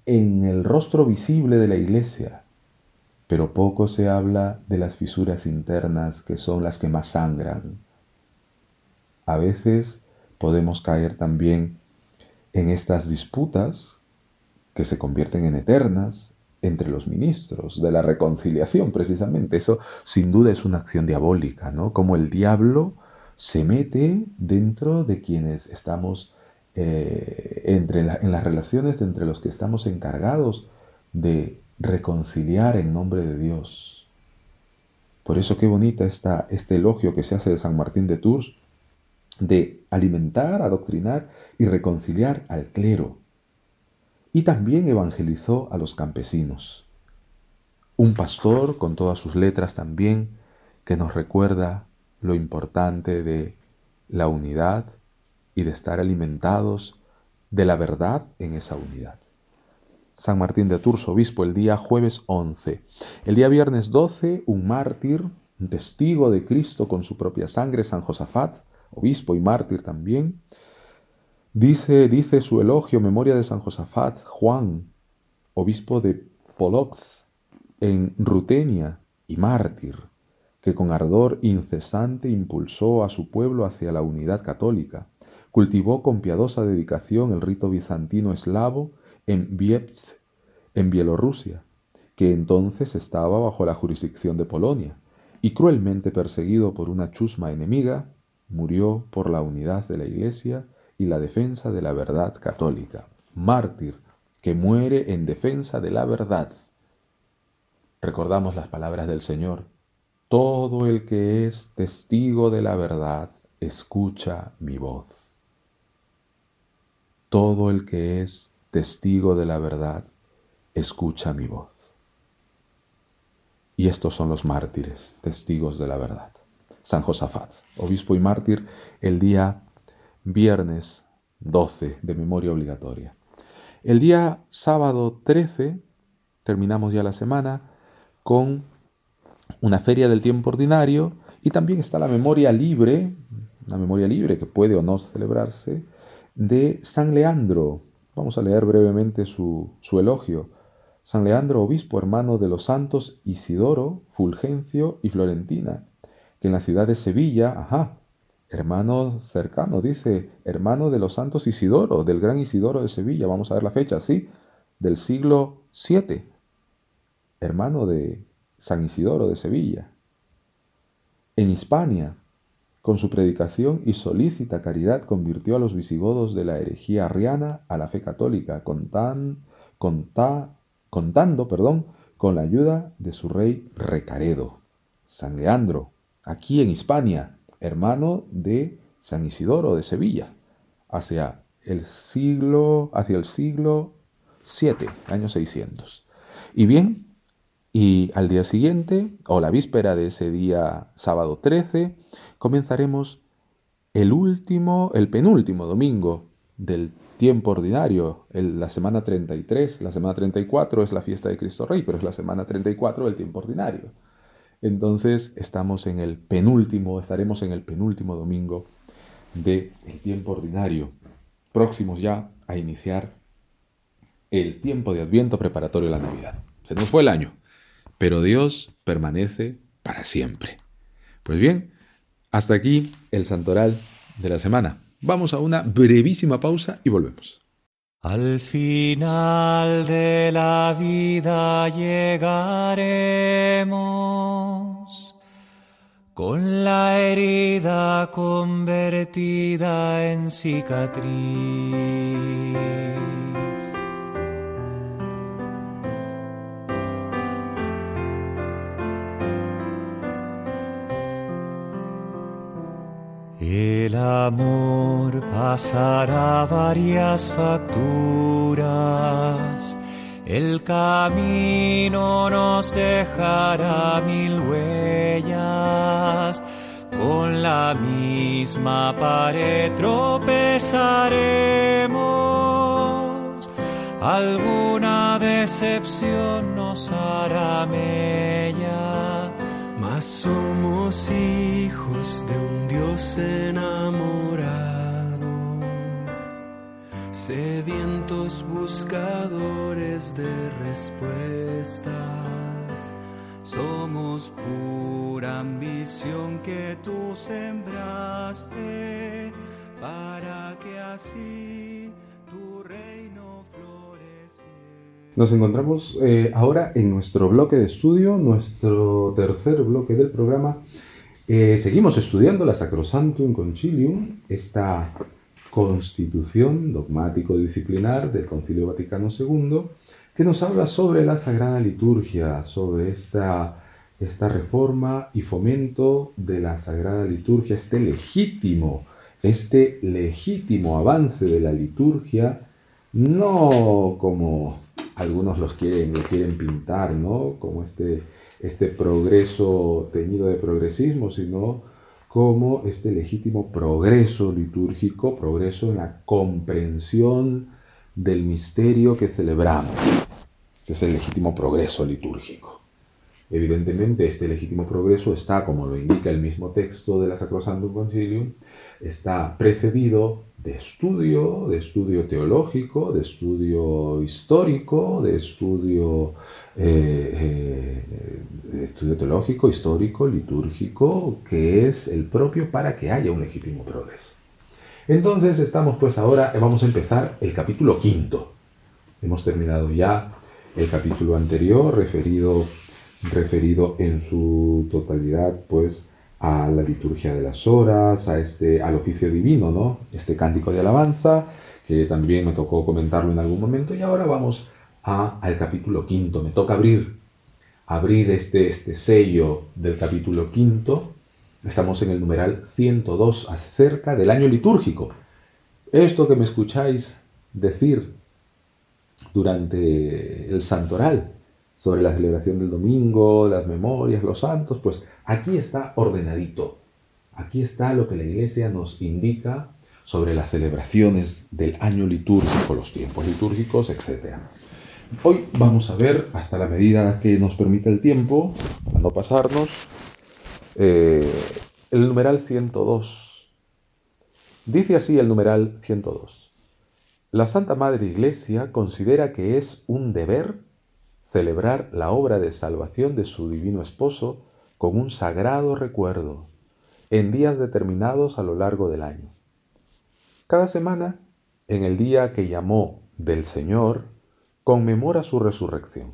en el rostro visible de la iglesia, pero poco se habla de las fisuras internas que son las que más sangran. A veces podemos caer también en estas disputas que se convierten en eternas entre los ministros de la reconciliación, precisamente. Eso sin duda es una acción diabólica, ¿no? Como el diablo se mete dentro de quienes estamos eh, entre en las relaciones entre los que estamos encargados de reconciliar en nombre de Dios. Por eso qué bonita está este elogio que se hace de San Martín de Tours de alimentar, adoctrinar y reconciliar al clero. Y también evangelizó a los campesinos. Un pastor con todas sus letras también que nos recuerda lo importante de la unidad y de estar alimentados de la verdad en esa unidad. San Martín de Tours, obispo, el día jueves 11. El día viernes 12, un mártir, un testigo de Cristo con su propia sangre, San Josafat, obispo y mártir también. Dice, dice su elogio, memoria de San Josafat, Juan, obispo de Polox, en Rutenia y mártir que con ardor incesante impulsó a su pueblo hacia la unidad católica, cultivó con piadosa dedicación el rito bizantino eslavo en Vietz, en Bielorrusia, que entonces estaba bajo la jurisdicción de Polonia, y cruelmente perseguido por una chusma enemiga, murió por la unidad de la Iglesia y la defensa de la verdad católica. Mártir que muere en defensa de la verdad recordamos las palabras del Señor. Todo el que es testigo de la verdad, escucha mi voz. Todo el que es testigo de la verdad, escucha mi voz. Y estos son los mártires, testigos de la verdad. San Josafat, obispo y mártir, el día viernes 12 de memoria obligatoria. El día sábado 13, terminamos ya la semana, con una feria del tiempo ordinario y también está la memoria libre, una memoria libre que puede o no celebrarse, de San Leandro. Vamos a leer brevemente su, su elogio. San Leandro, obispo hermano de los santos Isidoro, Fulgencio y Florentina, que en la ciudad de Sevilla, ajá, hermano cercano, dice, hermano de los santos Isidoro, del gran Isidoro de Sevilla, vamos a ver la fecha, sí, del siglo VII, hermano de San Isidoro de Sevilla. En Hispania, con su predicación y solícita caridad convirtió a los visigodos de la herejía arriana a la fe católica, contan, contando perdón, con la ayuda de su rey Recaredo, San Leandro, aquí en Hispania, hermano de San Isidoro de Sevilla, hacia el siglo, hacia el siglo 7, año 600. Y bien, y al día siguiente, o la víspera de ese día sábado 13, comenzaremos el último, el penúltimo domingo del tiempo ordinario, la semana 33, la semana 34 es la fiesta de Cristo Rey, pero es la semana 34 del tiempo ordinario. Entonces estamos en el penúltimo, estaremos en el penúltimo domingo del tiempo ordinario, próximos ya a iniciar el tiempo de Adviento preparatorio a la Navidad. Se nos fue el año pero Dios permanece para siempre. Pues bien, hasta aquí el santoral de la semana. Vamos a una brevísima pausa y volvemos. Al final de la vida llegaremos con la herida convertida en cicatriz El amor pasará varias facturas, el camino nos dejará mil huellas, con la misma pared tropezaremos, alguna decepción nos hará mella, somos hijos de un Dios enamorado, sedientos buscadores de respuestas. Somos pura ambición que tú sembraste para que así tu reino floreciera. Nos encontramos eh, ahora en nuestro bloque de estudio, nuestro tercer bloque del programa. Eh, seguimos estudiando la Sacrosantum Concilium, esta constitución dogmático-disciplinar del Concilio Vaticano II, que nos habla sobre la Sagrada Liturgia, sobre esta, esta reforma y fomento de la Sagrada Liturgia, este legítimo, este legítimo avance de la liturgia, no como algunos los quieren, lo quieren pintar, ¿no? Como este este progreso teñido de progresismo, sino como este legítimo progreso litúrgico, progreso en la comprensión del misterio que celebramos. Este es el legítimo progreso litúrgico. Evidentemente, este legítimo progreso está, como lo indica el mismo texto de la Sacrosantum Concilium, está precedido de estudio, de estudio teológico, de estudio histórico, de estudio, eh, eh, estudio teológico, histórico, litúrgico, que es el propio para que haya un legítimo progreso. Entonces estamos pues ahora, vamos a empezar el capítulo quinto. Hemos terminado ya el capítulo anterior referido, referido en su totalidad pues a la liturgia de las horas, a este, al oficio divino, ¿no? Este cántico de alabanza, que también me tocó comentarlo en algún momento, y ahora vamos a, al capítulo quinto. Me toca abrir, abrir este, este sello del capítulo quinto, estamos en el numeral 102 acerca del año litúrgico. Esto que me escucháis decir durante el santoral sobre la celebración del domingo, las memorias, los santos, pues aquí está ordenadito. Aquí está lo que la iglesia nos indica sobre las celebraciones del año litúrgico, los tiempos litúrgicos, etc. Hoy vamos a ver, hasta la medida que nos permite el tiempo, para no pasarnos, eh, el numeral 102. Dice así el numeral 102. La Santa Madre Iglesia considera que es un deber celebrar la obra de salvación de su divino esposo con un sagrado recuerdo en días determinados a lo largo del año. Cada semana, en el día que llamó del Señor, conmemora su resurrección,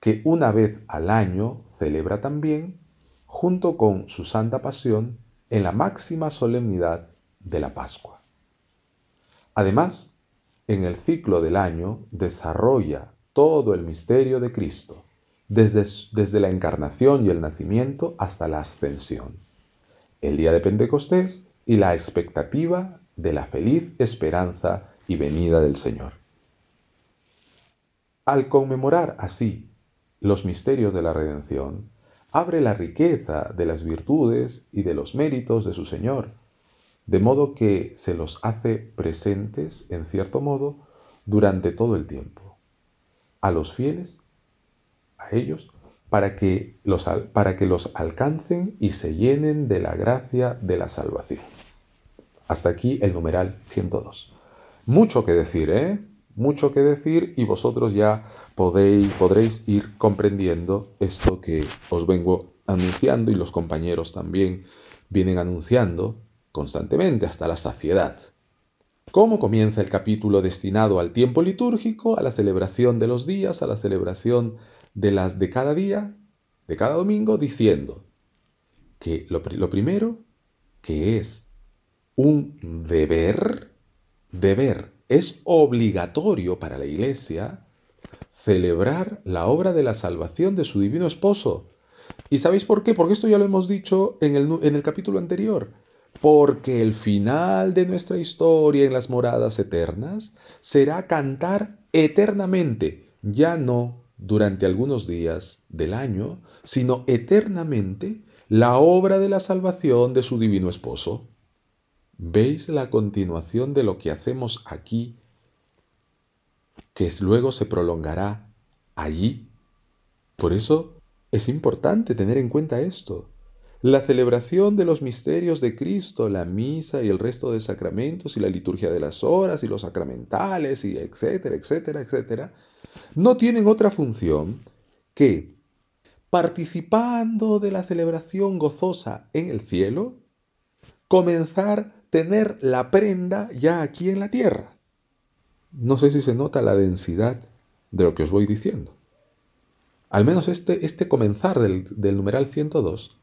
que una vez al año celebra también, junto con su Santa Pasión, en la máxima solemnidad de la Pascua. Además, en el ciclo del año desarrolla todo el misterio de Cristo, desde, la encarnación y el nacimiento hasta la ascensión, el día de Pentecostés y la expectativa de la feliz esperanza y venida del Señor. Al conmemorar así los misterios de la redención, abre la riqueza de las virtudes y de los méritos de su Señor, de modo que se los hace presentes, en cierto modo, durante todo el tiempo. A los fieles, a ellos, para que los, para que los alcancen y se llenen de la gracia de la salvación. Hasta aquí el numeral 102. Mucho que decir, ¿eh? mucho que decir y vosotros ya podéis, podréis ir comprendiendo esto que os vengo anunciando y los compañeros también vienen anunciando constantemente hasta la saciedad. ¿Cómo comienza el capítulo destinado al tiempo litúrgico, a la celebración de los días, a la celebración de las de cada día, de cada domingo, diciendo que lo, primero, que es un deber, deber es obligatorio para la Iglesia celebrar la obra de la salvación de su divino esposo. ¿Y sabéis por qué? Porque esto ya lo hemos dicho en el, en el capítulo anterior. Porque el final de nuestra historia en las moradas eternas será cantar eternamente, ya no durante algunos días del año, sino eternamente la obra de la salvación de su divino esposo. ¿Veis la continuación de lo que hacemos aquí, que luego se prolongará allí? Por eso es importante tener en cuenta esto. La celebración de los misterios de Cristo, la misa y el resto de sacramentos y la liturgia de las horas y los sacramentales y etcétera, etcétera, etcétera, no tienen otra función que, participando de la celebración gozosa en el cielo, comenzar tener la prenda ya aquí en la tierra. No sé si se nota la densidad de lo que os voy diciendo. Al menos este, este comenzar del, del numeral 102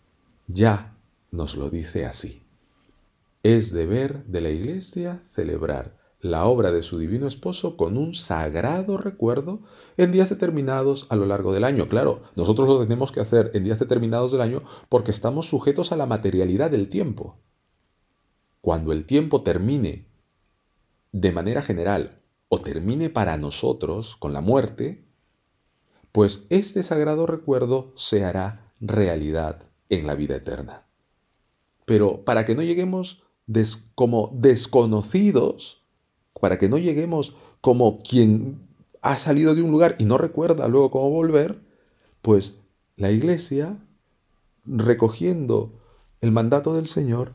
ya nos lo dice así. Es deber de la Iglesia celebrar la obra de su divino esposo con un sagrado recuerdo en días determinados a lo largo del año. Claro, nosotros lo tenemos que hacer en días determinados del año porque estamos sujetos a la materialidad del tiempo cuando el tiempo termine de manera general o termine para nosotros con la muerte, pues este sagrado recuerdo se hará realidad en la vida eterna. Pero para que no lleguemos como desconocidos, para que no lleguemos como quien ha salido de un lugar y no recuerda luego cómo volver, pues la iglesia, recogiendo el mandato del Señor,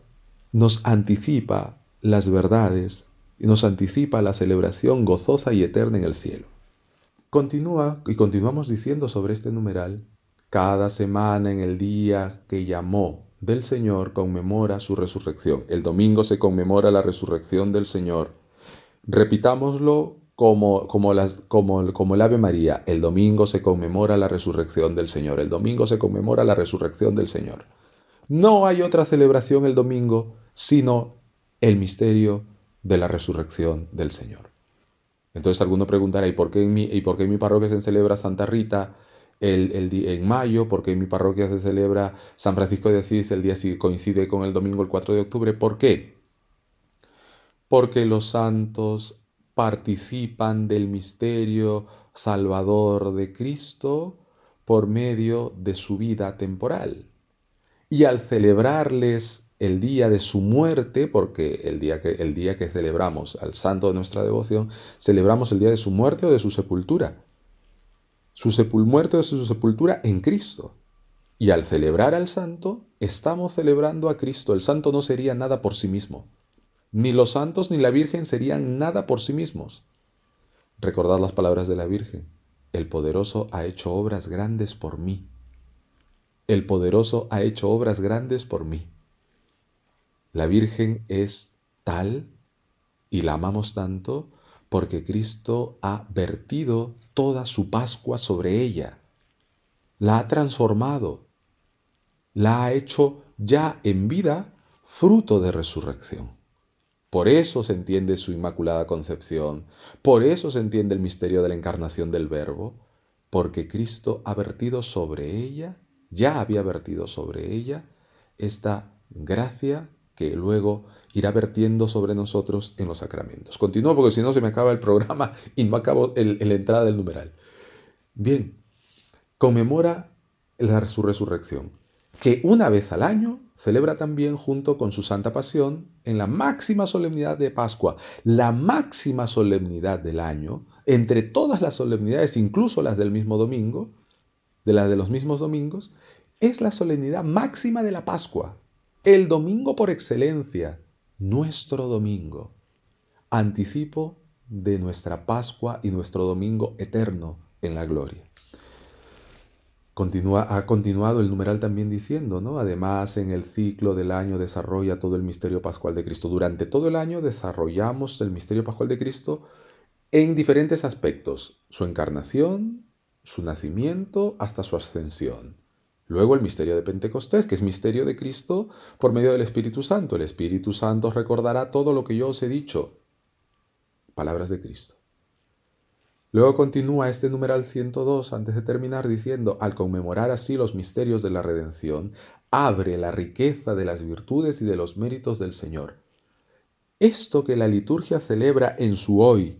nos anticipa las verdades y nos anticipa la celebración gozosa y eterna en el cielo. Continúa y continuamos diciendo sobre este numeral, cada semana en el día que llamó del Señor conmemora su resurrección. El domingo se conmemora la resurrección del Señor. Repitámoslo como, como, el Ave María. El domingo se conmemora la resurrección del Señor. El domingo se conmemora la resurrección del Señor. No hay otra celebración el domingo sino el misterio de la resurrección del Señor. Entonces alguno preguntará, ¿y por qué en y por qué mi parroquia se celebra Santa Rita el, en mayo, porque en mi parroquia se celebra San Francisco de Asís, el día coincide con el domingo el 4 de octubre. ¿Por qué? Porque los santos participan del misterio salvador de Cristo por medio de su vida temporal. Y al celebrarles el día de su muerte, porque el día, que, el día que celebramos al santo de nuestra devoción, celebramos el día de su muerte o de su sepultura. Su muerte o de su sepultura en Cristo. Y al celebrar al santo, estamos celebrando a Cristo. El santo no sería nada por sí mismo. Ni los santos ni la Virgen serían nada por sí mismos. Recordad las palabras de la Virgen. El poderoso ha hecho obras grandes por mí. El poderoso ha hecho obras grandes por mí. La Virgen es tal y la amamos tanto porque Cristo ha vertido toda su Pascua sobre ella, la ha transformado, la ha hecho ya en vida fruto de resurrección. Por eso se entiende su Inmaculada Concepción, por eso se entiende el misterio de la encarnación del Verbo, porque Cristo ha vertido sobre ella, ya había vertido sobre ella, esta gracia que luego irá vertiendo sobre nosotros en los sacramentos. Continúo porque si no se me acaba el programa y no acabo la entrada del numeral. Bien, conmemora su resurrección, que una vez al año celebra también junto con su Santa Pasión en la máxima solemnidad de Pascua, la máxima solemnidad del año, entre todas las solemnidades, incluso las del mismo domingo, de las de los mismos domingos, es la solemnidad máxima de la Pascua, el domingo por excelencia, nuestro domingo, anticipo de nuestra Pascua y nuestro domingo eterno en la gloria. Ha continuado el numeral también diciendo. Además, en el ciclo del año desarrolla todo el misterio pascual de Cristo. Durante todo el año desarrollamos el misterio pascual de Cristo en diferentes aspectos. Su encarnación, su nacimiento, hasta su ascensión. Luego el misterio de Pentecostés, que es misterio de Cristo por medio del Espíritu Santo. El Espíritu Santo recordará todo lo que yo os he dicho. Palabras de Cristo. Luego continúa este numeral 102 antes de terminar diciendo, al conmemorar así los misterios de la redención, abre la riqueza de las virtudes y de los méritos del Señor. Esto que la liturgia celebra en su hoy,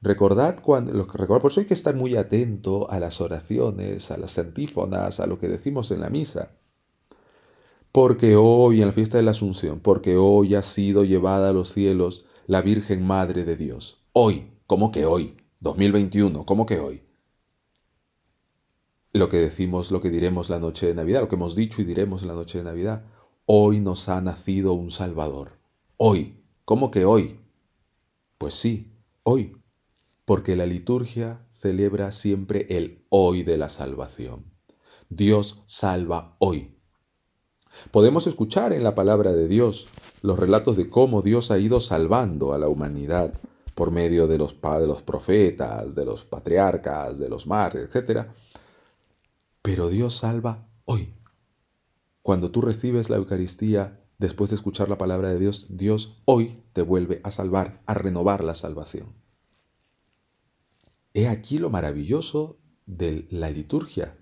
Recordad cuando, recordad, por eso hay que estar muy atento a las oraciones, a las antífonas, a lo que decimos en la misa. Porque hoy, en la fiesta de la Asunción, porque hoy ha sido llevada a los cielos la Virgen Madre de Dios. Hoy, ¿cómo que hoy? 2021, ¿cómo que hoy? Lo que decimos, lo que diremos la noche de Navidad, lo que hemos dicho y diremos la noche de Navidad. Hoy nos ha nacido un Salvador. Hoy, ¿cómo que hoy? Pues sí, hoy porque la liturgia celebra siempre el hoy de la salvación. Dios salva hoy. Podemos escuchar en la palabra de Dios los relatos de cómo Dios ha ido salvando a la humanidad por medio de los, de los profetas, de los patriarcas, de los mares, etc. Pero Dios salva hoy. Cuando tú recibes la Eucaristía después de escuchar la palabra de Dios, Dios hoy te vuelve a salvar, a renovar la salvación. He aquí lo maravilloso de la liturgia,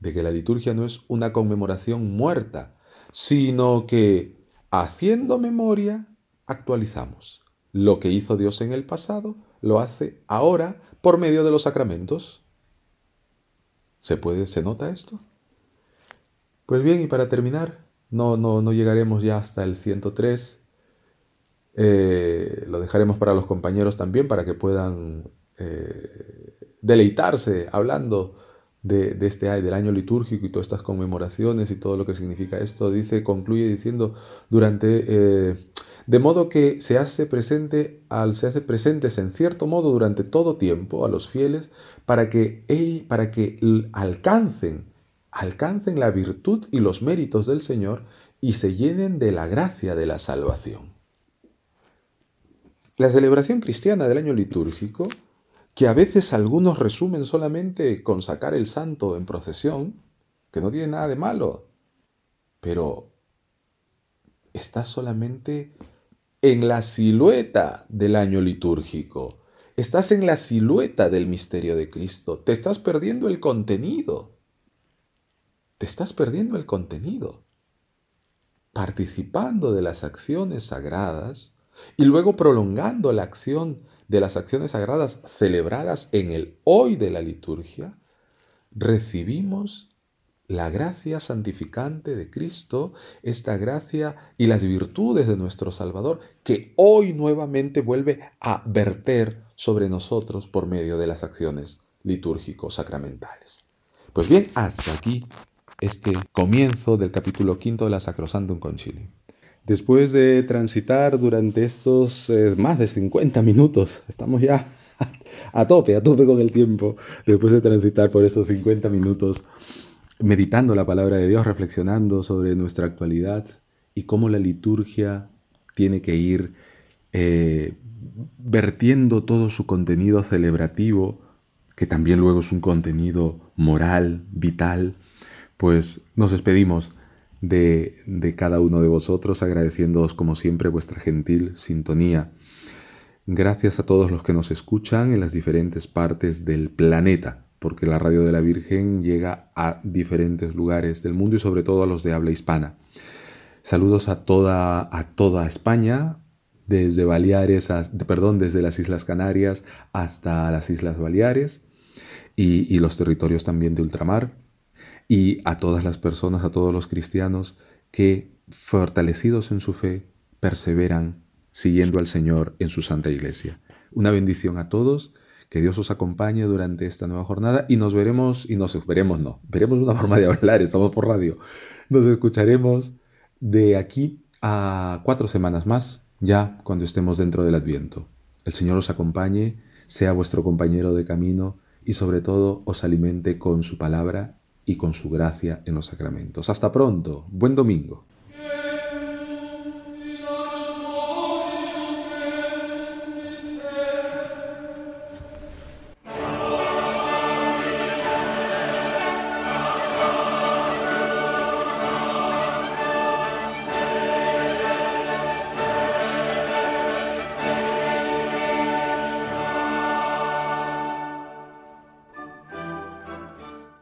de que la liturgia no es una conmemoración muerta, sino que haciendo memoria actualizamos. Lo que hizo Dios en el pasado lo hace ahora por medio de los sacramentos. ¿Se puede, se nota esto? Pues bien, y para terminar, no, no, no llegaremos ya hasta el 103. Eh, lo dejaremos para los compañeros también, para que puedan eh, deleitarse hablando de, este del año litúrgico y todas estas conmemoraciones y todo lo que significa esto. Dice, concluye diciendo, durante, eh, de modo que se hace presente, al, se hace presentes en cierto modo durante todo tiempo a los fieles para que, para que alcancen, alcancen la virtud y los méritos del Señor y se llenen de la gracia de la salvación. La celebración cristiana del año litúrgico que a veces algunos resumen solamente con sacar el santo en procesión, que no tiene nada de malo, pero está solamente en la silueta del año litúrgico, Estás en la silueta del misterio de Cristo. Te estás perdiendo el contenido. Te estás perdiendo el contenido. Participando de las acciones sagradas y luego prolongando la acción de las acciones sagradas celebradas en el hoy de la liturgia, recibimos la gracia santificante de Cristo, esta gracia y las virtudes de nuestro Salvador, que hoy nuevamente vuelve a verter sobre nosotros por medio de las acciones litúrgicos sacramentales. Pues bien, hasta aquí este comienzo del capítulo quinto de la Sacrosantum Concilium. Después de transitar durante estos eh, más de 50 minutos, estamos ya a tope, a tope con el tiempo, después de transitar por estos 50 minutos meditando la palabra de Dios, reflexionando sobre nuestra actualidad y cómo la liturgia tiene que ir eh, vertiendo todo su contenido celebrativo, que también luego es un contenido moral, vital, pues nos despedimos de, cada uno de vosotros, agradeciéndoos como siempre vuestra gentil sintonía. Gracias a todos los que nos escuchan en las diferentes partes del planeta porque la radio de la Virgen llega a diferentes lugares del mundo y sobre todo a los de habla hispana. Saludos a toda, a toda España, desde Baleares, perdón, desde las Islas Canarias hasta las Islas Baleares y los territorios también de ultramar, y a todas las personas, a todos los cristianos que, fortalecidos en su fe, perseveran siguiendo al Señor en su Santa Iglesia. Una bendición a todos que Dios os acompañe durante esta nueva jornada y nos veremos, y nos veremos, no, veremos una forma de hablar, estamos por radio. Nos escucharemos de aquí a cuatro semanas más, ya cuando estemos dentro del Adviento. El Señor os acompañe, sea vuestro compañero de camino y sobre todo os alimente con su palabra y con su gracia en los sacramentos. Hasta pronto, buen domingo.